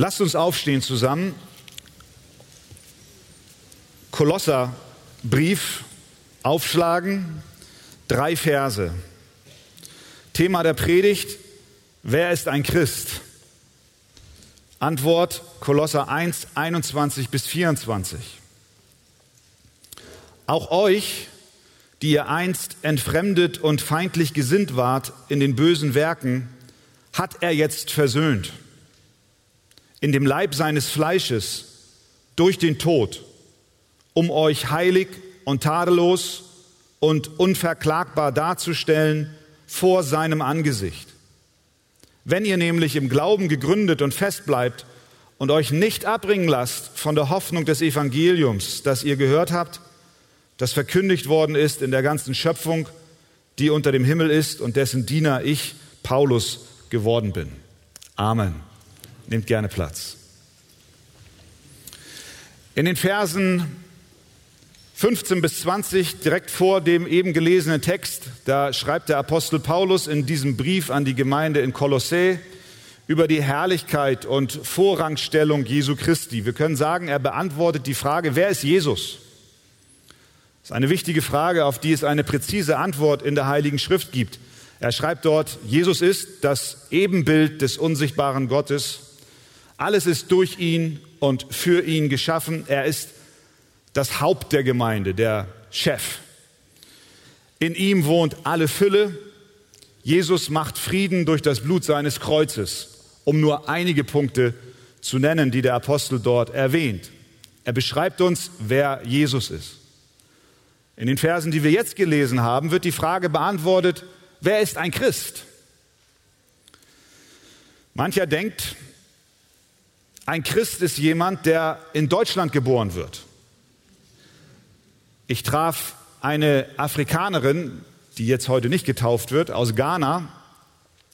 Lasst uns aufstehen zusammen. Kolosserbrief aufschlagen, drei Verse. Thema der Predigt, wer ist ein Christ? Antwort Kolosser 1, 21 bis 24. Auch euch, die ihr einst entfremdet und feindlich gesinnt wart in den bösen Werken, hat er jetzt versöhnt. In dem Leib seines Fleisches durch den Tod, um euch heilig und tadellos und unverklagbar darzustellen vor seinem Angesicht. Wenn ihr nämlich im Glauben gegründet und fest bleibt und euch nicht abbringen lasst von der Hoffnung des Evangeliums, das ihr gehört habt, das verkündigt worden ist in der ganzen Schöpfung, die unter dem Himmel ist und dessen Diener ich, Paulus, geworden bin. Amen. Nehmt gerne Platz. In den Versen 15 bis 20, direkt vor dem eben gelesenen Text, da schreibt der Apostel Paulus in diesem Brief an die Gemeinde in Kolossä über die Herrlichkeit und Vorrangstellung Jesu Christi. Wir können sagen, er beantwortet die Frage, wer ist Jesus? Das ist eine wichtige Frage, auf die es eine präzise Antwort in der Heiligen Schrift gibt. Er schreibt dort, Jesus ist das Ebenbild des unsichtbaren Gottes. Alles ist durch ihn und für ihn geschaffen. Er ist das Haupt der Gemeinde, der Chef. In ihm wohnt alle Fülle. Jesus macht Frieden durch das Blut seines Kreuzes, um nur einige Punkte zu nennen, die der Apostel dort erwähnt. Er beschreibt uns, wer Jesus ist. In den Versen, die wir jetzt gelesen haben, wird die Frage beantwortet, wer ist ein Christ? Mancher denkt, ein Christ ist jemand, der in Deutschland geboren wird. Ich traf eine Afrikanerin, die jetzt heute nicht getauft wird, aus Ghana.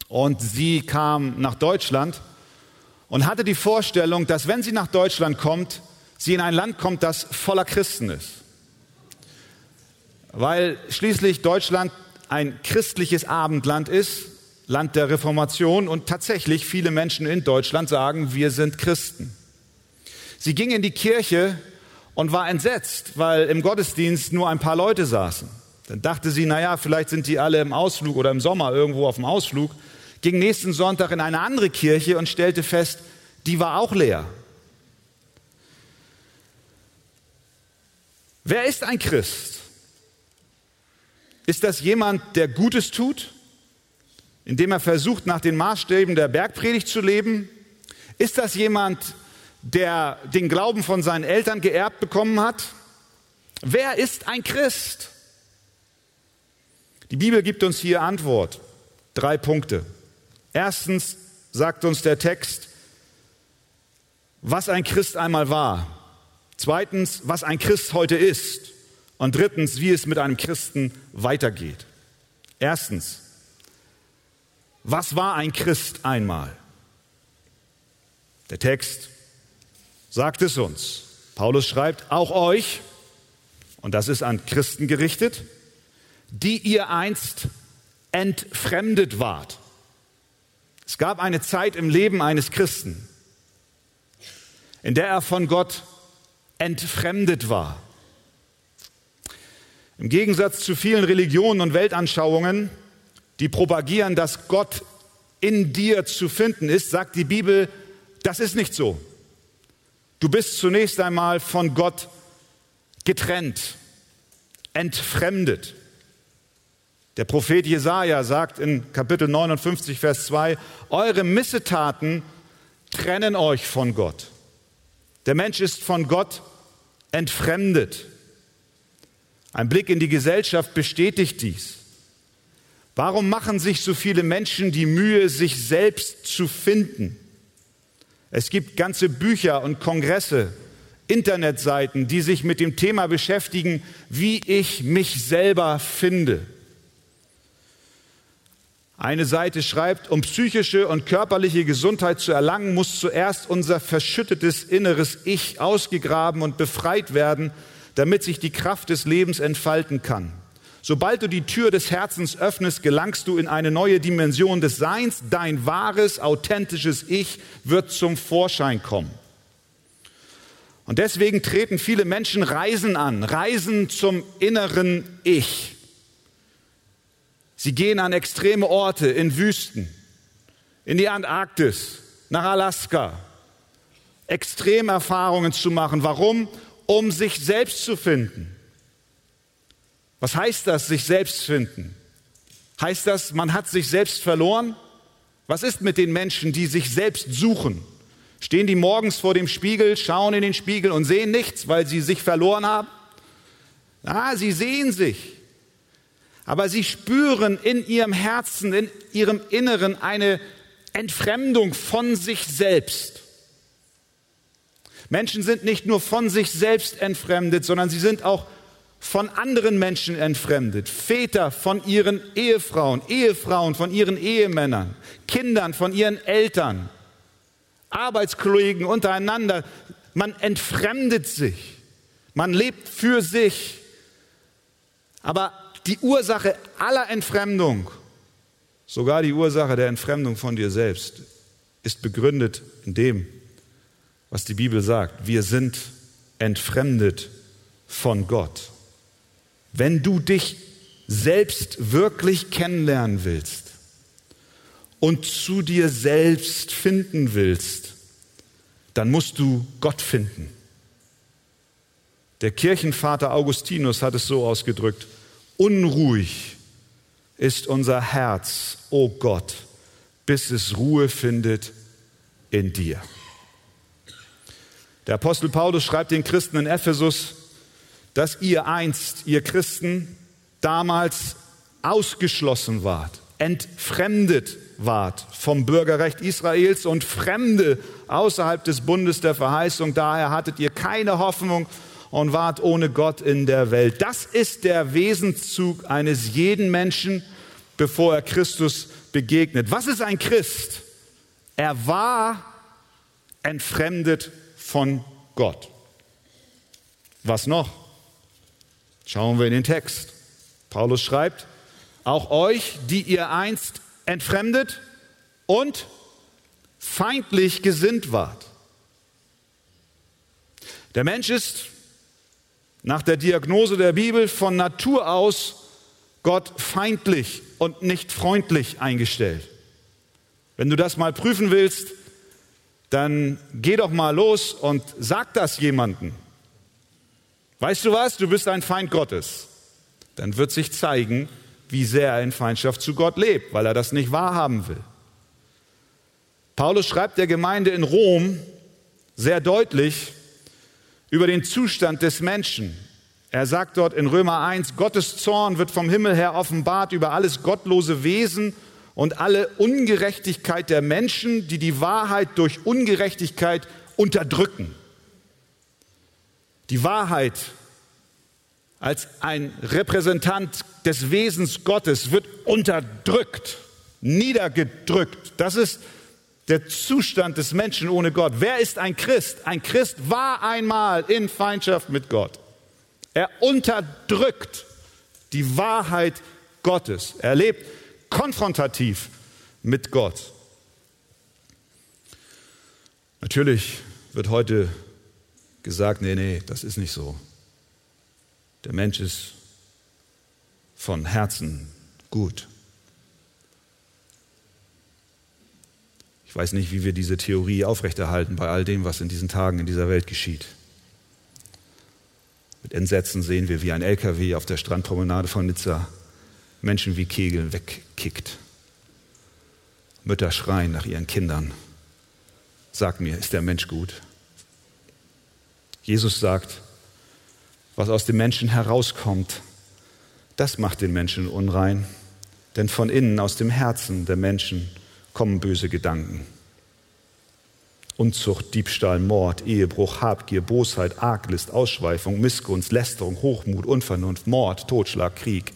Und sie kam nach Deutschland und hatte die Vorstellung, dass wenn sie nach Deutschland kommt, sie in ein Land kommt, das voller Christen ist. Weil schließlich Deutschland ein christliches Abendland ist, Land der Reformation und tatsächlich viele Menschen in Deutschland sagen, wir sind Christen. Sie ging in die Kirche und war entsetzt, weil im Gottesdienst nur ein paar Leute saßen. Dann dachte sie, naja, vielleicht sind die alle im Ausflug oder im Sommer irgendwo auf dem Ausflug, ging nächsten Sonntag in eine andere Kirche und stellte fest, die war auch leer. Wer ist ein Christ? Ist das jemand, der Gutes tut, indem er versucht, nach den Maßstäben der Bergpredigt zu leben? Ist das jemand, der den Glauben von seinen Eltern geerbt bekommen hat? Wer ist ein Christ? Die Bibel gibt uns hier Antwort. Drei Punkte. Erstens sagt uns der Text, was ein Christ einmal war. Zweitens, was ein Christ heute ist. Und drittens, wie es mit einem Christen weitergeht. Erstens, was war ein Christ einmal? Der Text sagt es uns. Paulus schreibt, auch euch, und das ist an Christen gerichtet, die ihr einst entfremdet wart. Es gab eine Zeit im Leben eines Christen, in der er von Gott entfremdet war. Im Gegensatz zu vielen Religionen und Weltanschauungen, die propagieren, dass Gott in dir zu finden ist, sagt die Bibel, das ist nicht so. Du bist zunächst einmal von Gott getrennt, entfremdet. Der Prophet Jesaja sagt in Kapitel 59, Vers 2, eure Missetaten trennen euch von Gott. Der Mensch ist von Gott entfremdet. Ein Blick in die Gesellschaft bestätigt dies. Warum machen sich so viele Menschen die Mühe, sich selbst zu finden? Es gibt ganze Bücher und Kongresse, Internetseiten, die sich mit dem Thema beschäftigen, wie ich mich selber finde. Eine Seite schreibt, um psychische und körperliche Gesundheit zu erlangen, muss zuerst unser verschüttetes inneres Ich ausgegraben und befreit werden, damit sich die Kraft des Lebens entfalten kann. Sobald du die Tür des Herzens öffnest, gelangst du in eine neue Dimension des Seins. Dein wahres, authentisches Ich wird zum Vorschein kommen. Und deswegen treten viele Menschen Reisen an, Reisen zum inneren Ich. Sie gehen an extreme Orte in Wüsten, in die Antarktis, nach Alaska, Extremerfahrungen zu machen. Warum? Um sich selbst zu finden. Was heißt das, sich selbst finden? Heißt das, man hat sich selbst verloren? Was ist mit den Menschen, die sich selbst suchen? Stehen die morgens vor dem Spiegel, schauen in den Spiegel und sehen nichts, weil sie sich verloren haben? Ah, sie sehen sich. Aber sie spüren in ihrem Herzen, in ihrem Inneren eine Entfremdung von sich selbst. Menschen sind nicht nur von sich selbst entfremdet, sondern sie sind auch von anderen Menschen entfremdet. Väter von ihren Ehefrauen, Ehefrauen von ihren Ehemännern, Kindern von ihren Eltern, Arbeitskollegen untereinander. Man entfremdet sich. Man lebt für sich. Aber die Ursache aller Entfremdung, sogar die Ursache der Entfremdung von dir selbst, ist begründet in dem, was die Bibel sagt. Wir sind entfremdet von Gott. Wenn du dich selbst wirklich kennenlernen willst und zu dir selbst finden willst, dann musst du Gott finden. Der Kirchenvater Augustinus hat es so ausgedrückt, unruhig ist unser Herz, o oh Gott, bis es Ruhe findet in dir. Der Apostel Paulus schreibt den Christen in Ephesus, dass ihr einst, ihr Christen, damals ausgeschlossen wart, entfremdet wart vom Bürgerrecht Israels und Fremde außerhalb des Bundes der Verheißung. Daher hattet ihr keine Hoffnung und wart ohne Gott in der Welt. Das ist der Wesenszug eines jeden Menschen, bevor er Christus begegnet. Was ist ein Christ? Er war entfremdet von Gott. Was noch? Schauen wir in den Text. Paulus schreibt, auch euch, die ihr einst entfremdet und feindlich gesinnt wart. Der Mensch ist nach der Diagnose der Bibel von Natur aus Gott feindlich und nicht freundlich eingestellt. Wenn du das mal prüfen willst, dann geh doch mal los und sag das jemandem. Weißt du was? Du bist ein Feind Gottes. Dann wird sich zeigen, wie sehr er in Feindschaft zu Gott lebt, weil er das nicht wahrhaben will. Paulus schreibt der Gemeinde in Rom sehr deutlich über den Zustand des Menschen. Er sagt dort in Römer 1, Gottes Zorn wird vom Himmel her offenbart über alles gottlose Wesen und alle Ungerechtigkeit der Menschen, die die Wahrheit durch Ungerechtigkeit unterdrücken. Die Wahrheit als ein Repräsentant des Wesens Gottes wird unterdrückt, niedergedrückt. Das ist der Zustand des Menschen ohne Gott. Wer ist ein Christ? Ein Christ war einmal in Feindschaft mit Gott. Er unterdrückt die Wahrheit Gottes. Er lebt konfrontativ mit Gott. Natürlich wird heute gesagt, nee, nee, das ist nicht so. Der Mensch ist von Herzen gut. Ich weiß nicht, wie wir diese Theorie aufrechterhalten bei all dem, was in diesen Tagen in dieser Welt geschieht. Mit Entsetzen sehen wir, wie ein LKW auf der Strandpromenade von Nizza Menschen wie Kegel wegkickt. Mütter schreien nach ihren Kindern. Sag mir, ist der Mensch gut? Jesus sagt, was aus dem Menschen herauskommt, das macht den Menschen unrein. Denn von innen, aus dem Herzen der Menschen, kommen böse Gedanken. Unzucht, Diebstahl, Mord, Ehebruch, Habgier, Bosheit, Arglist, Ausschweifung, Missgunst, Lästerung, Hochmut, Unvernunft, Mord, Totschlag, Krieg.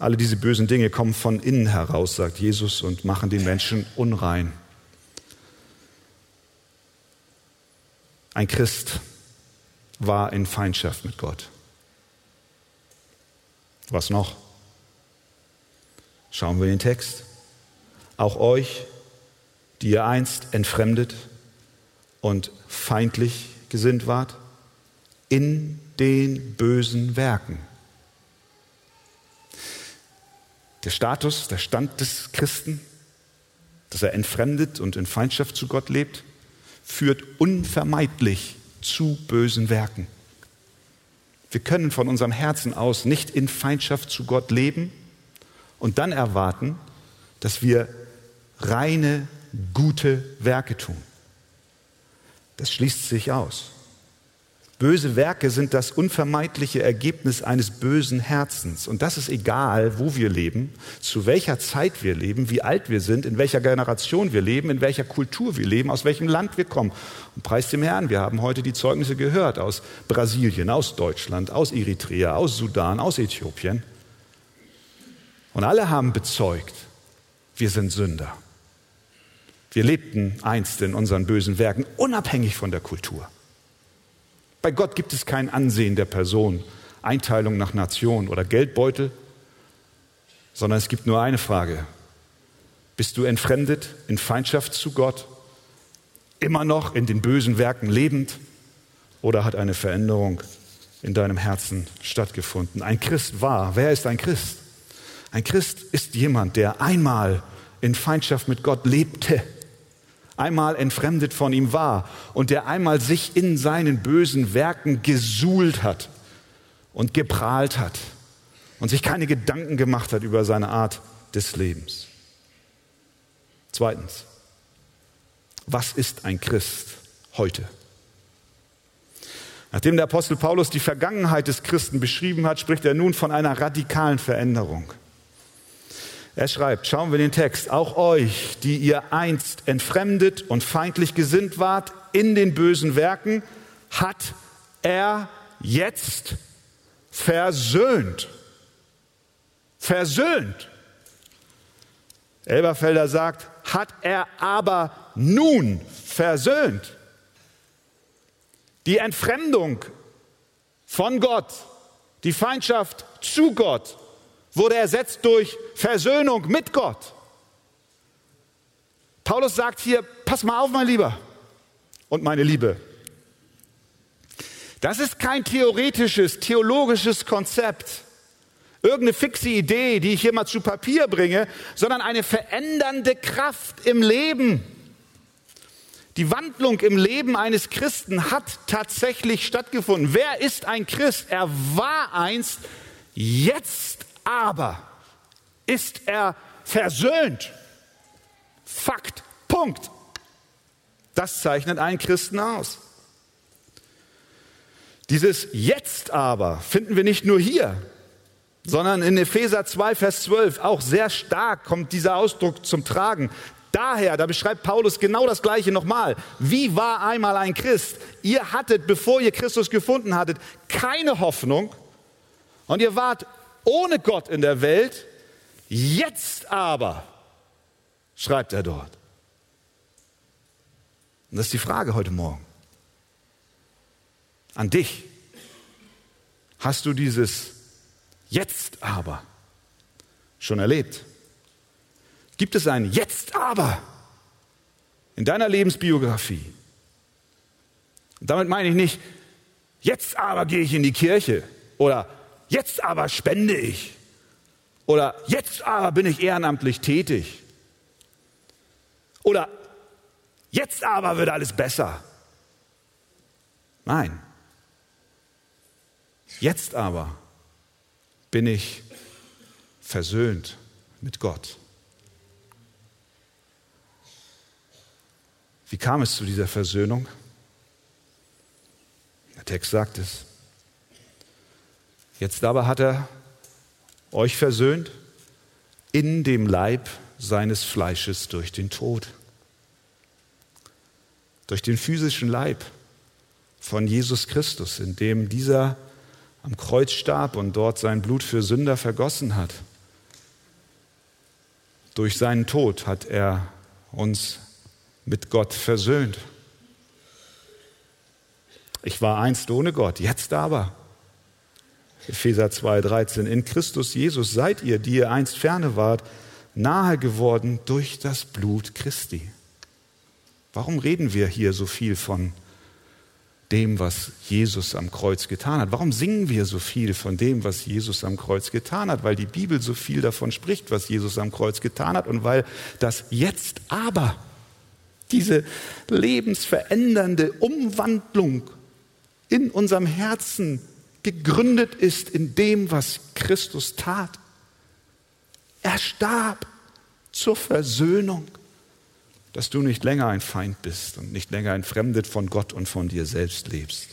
Alle diese bösen Dinge kommen von innen heraus, sagt Jesus, und machen den Menschen unrein. Ein Christ war in Feindschaft mit Gott. Was noch? Schauen wir den Text. Auch euch, die ihr einst entfremdet und feindlich gesinnt wart, in den bösen Werken. Der Status, der Stand des Christen, dass er entfremdet und in Feindschaft zu Gott lebt, führt unvermeidlich zu bösen Werken. Wir können von unserem Herzen aus nicht in Feindschaft zu Gott leben und dann erwarten, dass wir reine, gute Werke tun. Das schließt sich aus. Böse Werke sind das unvermeidliche Ergebnis eines bösen Herzens. Und das ist egal, wo wir leben, zu welcher Zeit wir leben, wie alt wir sind, in welcher Generation wir leben, in welcher Kultur wir leben, aus welchem Land wir kommen. Und preis dem Herrn, wir haben heute die Zeugnisse gehört aus Brasilien, aus Deutschland, aus Eritrea, aus Sudan, aus Äthiopien. Und alle haben bezeugt, wir sind Sünder. Wir lebten einst in unseren bösen Werken, unabhängig von der Kultur. Bei Gott gibt es kein Ansehen der Person, Einteilung nach Nation oder Geldbeutel, sondern es gibt nur eine Frage. Bist du entfremdet in Feindschaft zu Gott, immer noch in den bösen Werken lebend oder hat eine Veränderung in deinem Herzen stattgefunden? Ein Christ war. Wer ist ein Christ? Ein Christ ist jemand, der einmal in Feindschaft mit Gott lebte einmal entfremdet von ihm war und der einmal sich in seinen bösen Werken gesuhlt hat und geprahlt hat und sich keine Gedanken gemacht hat über seine Art des Lebens. Zweitens, was ist ein Christ heute? Nachdem der Apostel Paulus die Vergangenheit des Christen beschrieben hat, spricht er nun von einer radikalen Veränderung. Er schreibt, schauen wir den Text, auch euch, die ihr einst entfremdet und feindlich gesinnt wart in den bösen Werken, hat er jetzt versöhnt. Versöhnt. Elberfelder sagt, hat er aber nun versöhnt. Die Entfremdung von Gott, die Feindschaft zu Gott wurde ersetzt durch Versöhnung mit Gott. Paulus sagt hier, pass mal auf, mein Lieber und meine Liebe. Das ist kein theoretisches, theologisches Konzept, irgendeine fixe Idee, die ich hier mal zu Papier bringe, sondern eine verändernde Kraft im Leben. Die Wandlung im Leben eines Christen hat tatsächlich stattgefunden. Wer ist ein Christ? Er war einst, jetzt aber ist er versöhnt. Fakt. Punkt. Das zeichnet einen Christen aus. Dieses Jetzt aber finden wir nicht nur hier, sondern in Epheser 2, Vers 12 auch sehr stark kommt dieser Ausdruck zum Tragen. Daher, da beschreibt Paulus genau das Gleiche nochmal. Wie war einmal ein Christ? Ihr hattet, bevor ihr Christus gefunden hattet, keine Hoffnung und ihr wart ohne Gott in der Welt. Jetzt aber, schreibt er dort. Und das ist die Frage heute Morgen. An dich. Hast du dieses Jetzt aber schon erlebt? Gibt es ein Jetzt aber in deiner Lebensbiografie? Und damit meine ich nicht, jetzt aber gehe ich in die Kirche oder jetzt aber spende ich. Oder jetzt aber bin ich ehrenamtlich tätig. Oder jetzt aber wird alles besser. Nein. Jetzt aber bin ich versöhnt mit Gott. Wie kam es zu dieser Versöhnung? Der Text sagt es. Jetzt aber hat er euch versöhnt in dem Leib seines Fleisches durch den Tod. Durch den physischen Leib von Jesus Christus, in dem dieser am Kreuz starb und dort sein Blut für Sünder vergossen hat. Durch seinen Tod hat er uns mit Gott versöhnt. Ich war einst ohne Gott, jetzt aber Epheser 2,13. In Christus Jesus seid ihr, die ihr einst ferne wart, nahe geworden durch das Blut Christi. Warum reden wir hier so viel von dem, was Jesus am Kreuz getan hat? Warum singen wir so viel von dem, was Jesus am Kreuz getan hat? Weil die Bibel so viel davon spricht, was Jesus am Kreuz getan hat und weil das jetzt aber, diese lebensverändernde Umwandlung in unserem Herzen gegründet ist in dem, was Christus tat. Er starb zur Versöhnung, dass du nicht länger ein Feind bist und nicht länger entfremdet von Gott und von dir selbst lebst.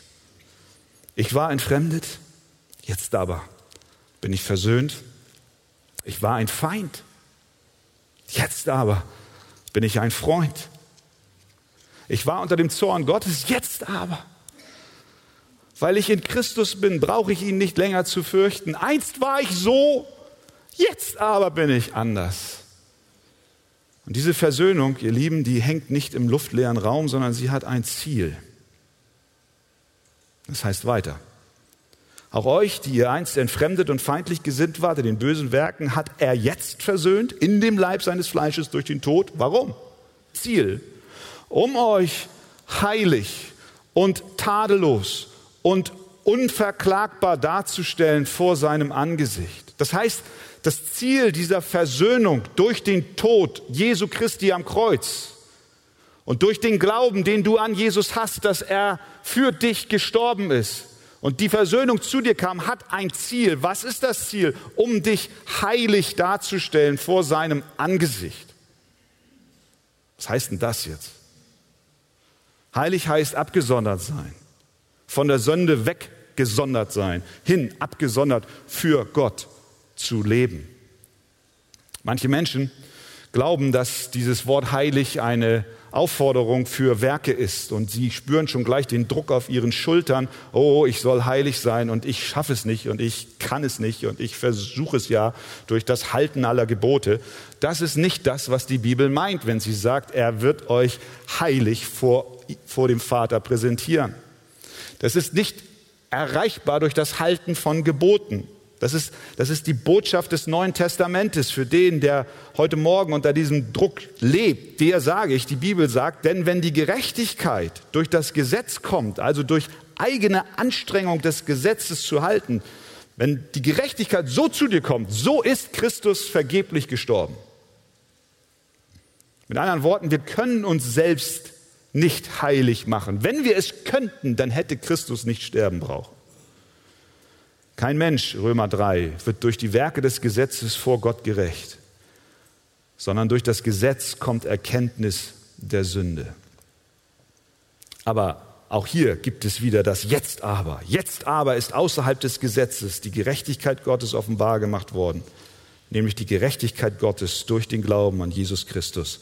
Ich war entfremdet, jetzt aber bin ich versöhnt. Ich war ein Feind, jetzt aber bin ich ein Freund. Ich war unter dem Zorn Gottes, jetzt aber weil ich in Christus bin, brauche ich ihn nicht länger zu fürchten. Einst war ich so, jetzt aber bin ich anders. Und diese Versöhnung, ihr Lieben, die hängt nicht im luftleeren Raum, sondern sie hat ein Ziel. Das heißt weiter. Auch euch, die ihr einst entfremdet und feindlich gesinnt wart in den bösen Werken, hat er jetzt versöhnt in dem Leib seines Fleisches durch den Tod. Warum? Ziel. Um euch heilig und tadellos und unverklagbar darzustellen vor seinem Angesicht. Das heißt, das Ziel dieser Versöhnung durch den Tod Jesu Christi am Kreuz und durch den Glauben, den du an Jesus hast, dass er für dich gestorben ist und die Versöhnung zu dir kam, hat ein Ziel. Was ist das Ziel? Um dich heilig darzustellen vor seinem Angesicht. Was heißt denn das jetzt? Heilig heißt abgesondert sein von der Sünde weggesondert sein, hin abgesondert für Gott zu leben. Manche Menschen glauben, dass dieses Wort heilig eine Aufforderung für Werke ist und sie spüren schon gleich den Druck auf ihren Schultern, oh, ich soll heilig sein und ich schaffe es nicht und ich kann es nicht und ich versuche es ja durch das Halten aller Gebote. Das ist nicht das, was die Bibel meint, wenn sie sagt, er wird euch heilig vor, vor dem Vater präsentieren. Das ist nicht erreichbar durch das Halten von Geboten. Das ist, das ist die Botschaft des Neuen Testamentes für den, der heute Morgen unter diesem Druck lebt. Der sage ich, die Bibel sagt, denn wenn die Gerechtigkeit durch das Gesetz kommt, also durch eigene Anstrengung des Gesetzes zu halten, wenn die Gerechtigkeit so zu dir kommt, so ist Christus vergeblich gestorben. Mit anderen Worten, wir können uns selbst nicht heilig machen. Wenn wir es könnten, dann hätte Christus nicht sterben brauchen. Kein Mensch, Römer 3, wird durch die Werke des Gesetzes vor Gott gerecht, sondern durch das Gesetz kommt Erkenntnis der Sünde. Aber auch hier gibt es wieder das Jetzt aber. Jetzt aber ist außerhalb des Gesetzes die Gerechtigkeit Gottes offenbar gemacht worden, nämlich die Gerechtigkeit Gottes durch den Glauben an Jesus Christus.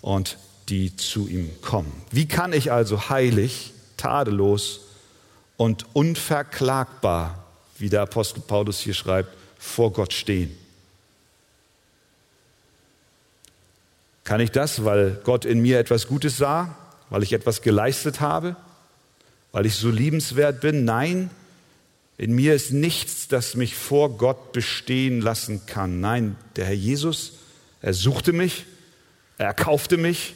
Und die zu ihm kommen. Wie kann ich also heilig, tadellos und unverklagbar, wie der Apostel Paulus hier schreibt, vor Gott stehen? Kann ich das, weil Gott in mir etwas Gutes sah, weil ich etwas geleistet habe, weil ich so liebenswert bin? Nein, in mir ist nichts, das mich vor Gott bestehen lassen kann. Nein, der Herr Jesus, er suchte mich, er erkaufte mich,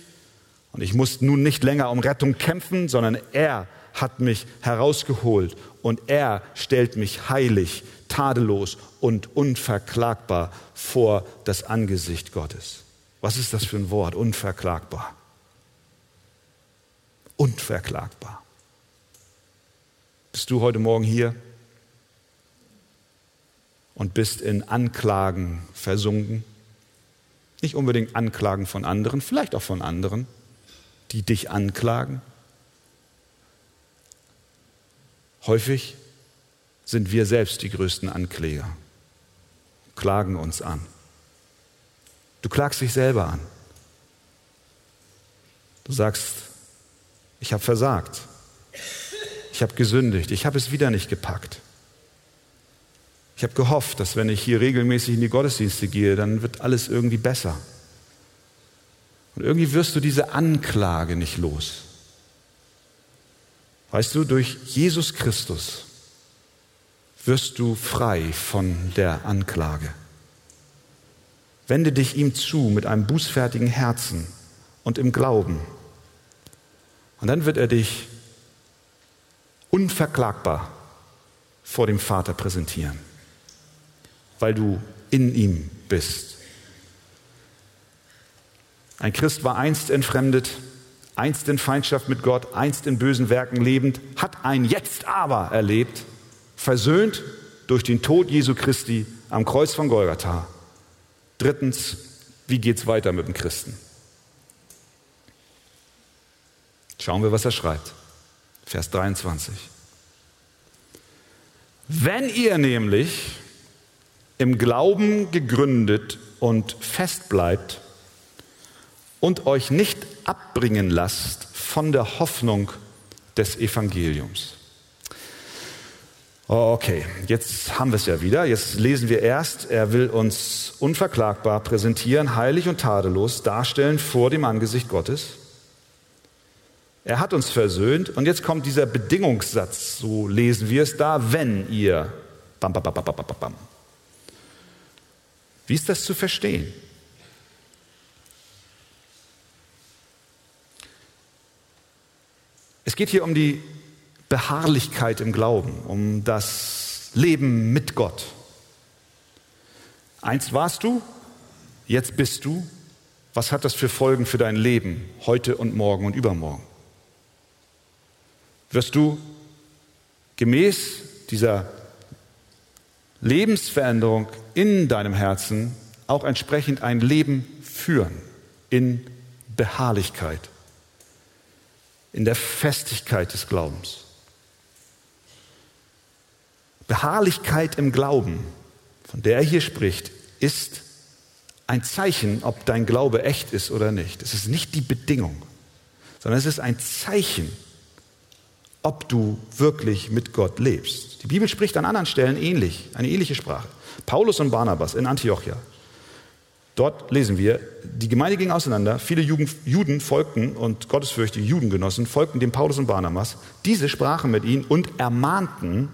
und ich muss nun nicht länger um Rettung kämpfen, sondern er hat mich herausgeholt und er stellt mich heilig, tadellos und unverklagbar vor das Angesicht Gottes. Was ist das für ein Wort? Unverklagbar. Unverklagbar. Bist du heute Morgen hier und bist in Anklagen versunken? Nicht unbedingt Anklagen von anderen, vielleicht auch von anderen die dich anklagen? Häufig sind wir selbst die größten Ankläger, klagen uns an. Du klagst dich selber an. Du sagst, ich habe versagt, ich habe gesündigt, ich habe es wieder nicht gepackt. Ich habe gehofft, dass wenn ich hier regelmäßig in die Gottesdienste gehe, dann wird alles irgendwie besser. Und irgendwie wirst du diese Anklage nicht los. Weißt du, durch Jesus Christus wirst du frei von der Anklage. Wende dich ihm zu mit einem bußfertigen Herzen und im Glauben. Und dann wird er dich unverklagbar vor dem Vater präsentieren, weil du in ihm bist. Ein Christ war einst entfremdet, einst in Feindschaft mit Gott, einst in bösen Werken lebend, hat ein Jetzt aber erlebt, versöhnt durch den Tod Jesu Christi am Kreuz von Golgatha. Drittens, wie geht es weiter mit dem Christen? Schauen wir, was er schreibt. Vers 23. Wenn ihr nämlich im Glauben gegründet und fest bleibt und euch nicht abbringen lasst von der Hoffnung des Evangeliums. Okay, jetzt haben wir es ja wieder. Jetzt lesen wir erst, er will uns unverklagbar präsentieren, heilig und tadellos darstellen vor dem Angesicht Gottes. Er hat uns versöhnt und jetzt kommt dieser Bedingungssatz, so lesen wir es da, wenn ihr. Bam, bam, bam, bam, bam, bam. Wie ist das zu verstehen? Es geht hier um die Beharrlichkeit im Glauben, um das Leben mit Gott. Einst warst du, jetzt bist du. Was hat das für Folgen für dein Leben heute und morgen und übermorgen? wirst du gemäß dieser Lebensveränderung in deinem Herzen auch entsprechend ein Leben führen in Beharrlichkeit, in der Festigkeit des Glaubens. Beharrlichkeit im Glauben, von der er hier spricht, ist ein Zeichen, ob dein Glaube echt ist oder nicht. Es ist nicht die Bedingung, sondern es ist ein Zeichen ob du wirklich mit Gott lebst. Die Bibel spricht an anderen Stellen ähnlich, eine ähnliche Sprache. Paulus und Barnabas in Antiochia. Dort lesen wir, die Gemeinde ging auseinander, viele Juden folgten und gottesfürchtige Judengenossen folgten dem Paulus und Barnabas. Diese sprachen mit ihnen und ermahnten,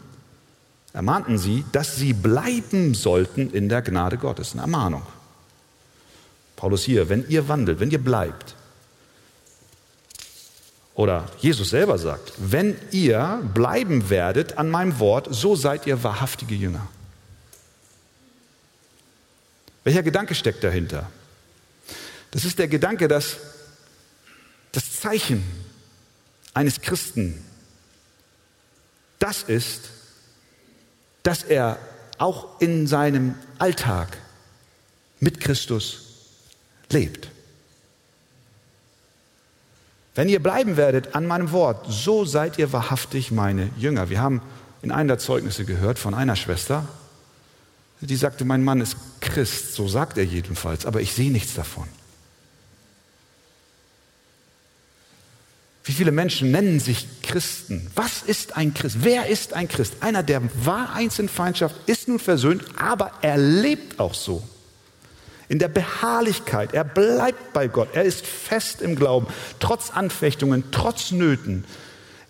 ermahnten sie, dass sie bleiben sollten in der Gnade Gottes. Eine Ermahnung. Paulus hier, wenn ihr wandelt, wenn ihr bleibt, oder Jesus selber sagt, wenn ihr bleiben werdet an meinem Wort, so seid ihr wahrhaftige Jünger. Welcher Gedanke steckt dahinter? Das ist der Gedanke, dass das Zeichen eines Christen das ist, dass er auch in seinem Alltag mit Christus lebt. Wenn ihr bleiben werdet an meinem Wort, so seid ihr wahrhaftig meine Jünger. Wir haben in einem der Zeugnisse gehört von einer Schwester, die sagte, mein Mann ist Christ, so sagt er jedenfalls, aber ich sehe nichts davon. Wie viele Menschen nennen sich Christen? Was ist ein Christ? Wer ist ein Christ? Einer, der war einst in Feindschaft, ist nun versöhnt, aber er lebt auch so in der Beharrlichkeit. Er bleibt bei Gott. Er ist fest im Glauben, trotz Anfechtungen, trotz Nöten.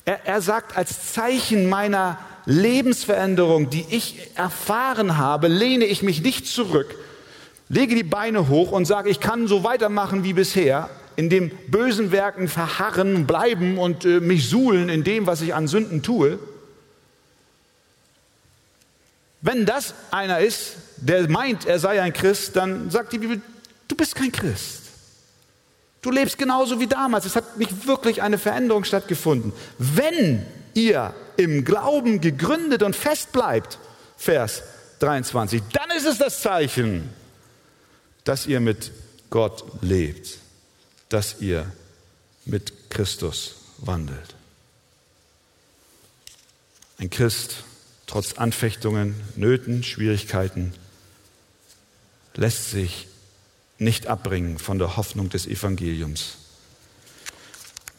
Er, er sagt, als Zeichen meiner Lebensveränderung, die ich erfahren habe, lehne ich mich nicht zurück, lege die Beine hoch und sage, ich kann so weitermachen wie bisher, in dem bösen Werken verharren, bleiben und äh, mich suhlen in dem, was ich an Sünden tue. Wenn das einer ist, der meint, er sei ein Christ, dann sagt die Bibel, du bist kein Christ. Du lebst genauso wie damals. Es hat nicht wirklich eine Veränderung stattgefunden. Wenn ihr im Glauben gegründet und fest bleibt, Vers 23, dann ist es das Zeichen, dass ihr mit Gott lebt, dass ihr mit Christus wandelt. Ein Christ trotz Anfechtungen, Nöten, Schwierigkeiten, lässt sich nicht abbringen von der Hoffnung des Evangeliums.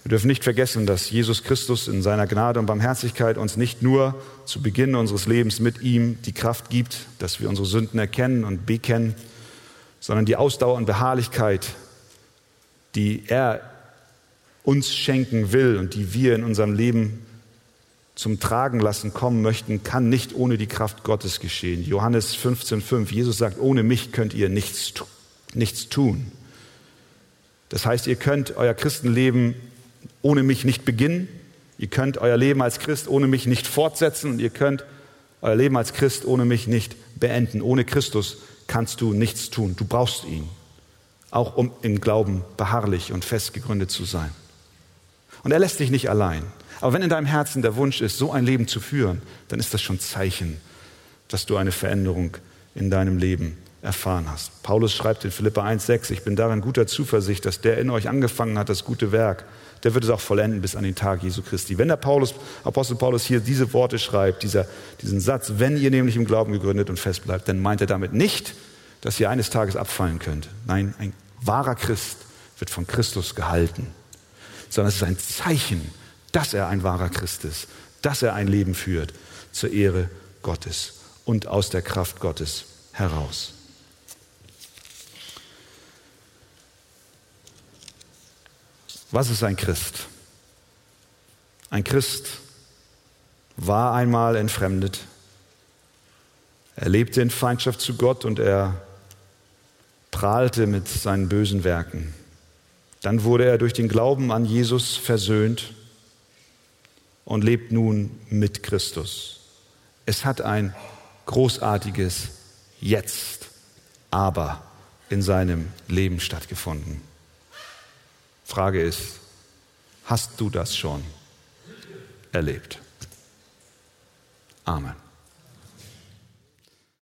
Wir dürfen nicht vergessen, dass Jesus Christus in seiner Gnade und Barmherzigkeit uns nicht nur zu Beginn unseres Lebens mit ihm die Kraft gibt, dass wir unsere Sünden erkennen und bekennen, sondern die Ausdauer und Beharrlichkeit, die er uns schenken will und die wir in unserem Leben zum Tragen lassen kommen möchten, kann nicht ohne die Kraft Gottes geschehen. Johannes 15,5. Jesus sagt, ohne mich könnt ihr nichts, nichts tun. Das heißt, ihr könnt euer Christenleben ohne mich nicht beginnen. Ihr könnt euer Leben als Christ ohne mich nicht fortsetzen und ihr könnt euer Leben als Christ ohne mich nicht beenden. Ohne Christus kannst du nichts tun. Du brauchst ihn, auch um im Glauben beharrlich und fest gegründet zu sein. Und er lässt dich nicht allein. Aber wenn in deinem Herzen der Wunsch ist, so ein Leben zu führen, dann ist das schon Zeichen, dass du eine Veränderung in deinem Leben erfahren hast. Paulus schreibt in Philippa 1,6, ich bin darin guter Zuversicht, dass der in euch angefangen hat, das gute Werk, der wird es auch vollenden bis an den Tag Jesu Christi. Wenn der Paulus, Apostel Paulus hier diese Worte schreibt, dieser, diesen Satz, wenn ihr nämlich im Glauben gegründet und fest bleibt, dann meint er damit nicht, dass ihr eines Tages abfallen könnt. Nein, ein wahrer Christ wird von Christus gehalten, sondern es ist ein Zeichen, dass er ein wahrer Christ ist, dass er ein Leben führt zur Ehre Gottes und aus der Kraft Gottes heraus. Was ist ein Christ? Ein Christ war einmal entfremdet. Er lebte in Feindschaft zu Gott und er prahlte mit seinen bösen Werken. Dann wurde er durch den Glauben an Jesus versöhnt und lebt nun mit Christus. Es hat ein großartiges Jetzt, aber in seinem Leben stattgefunden. Frage ist, hast du das schon erlebt? Amen.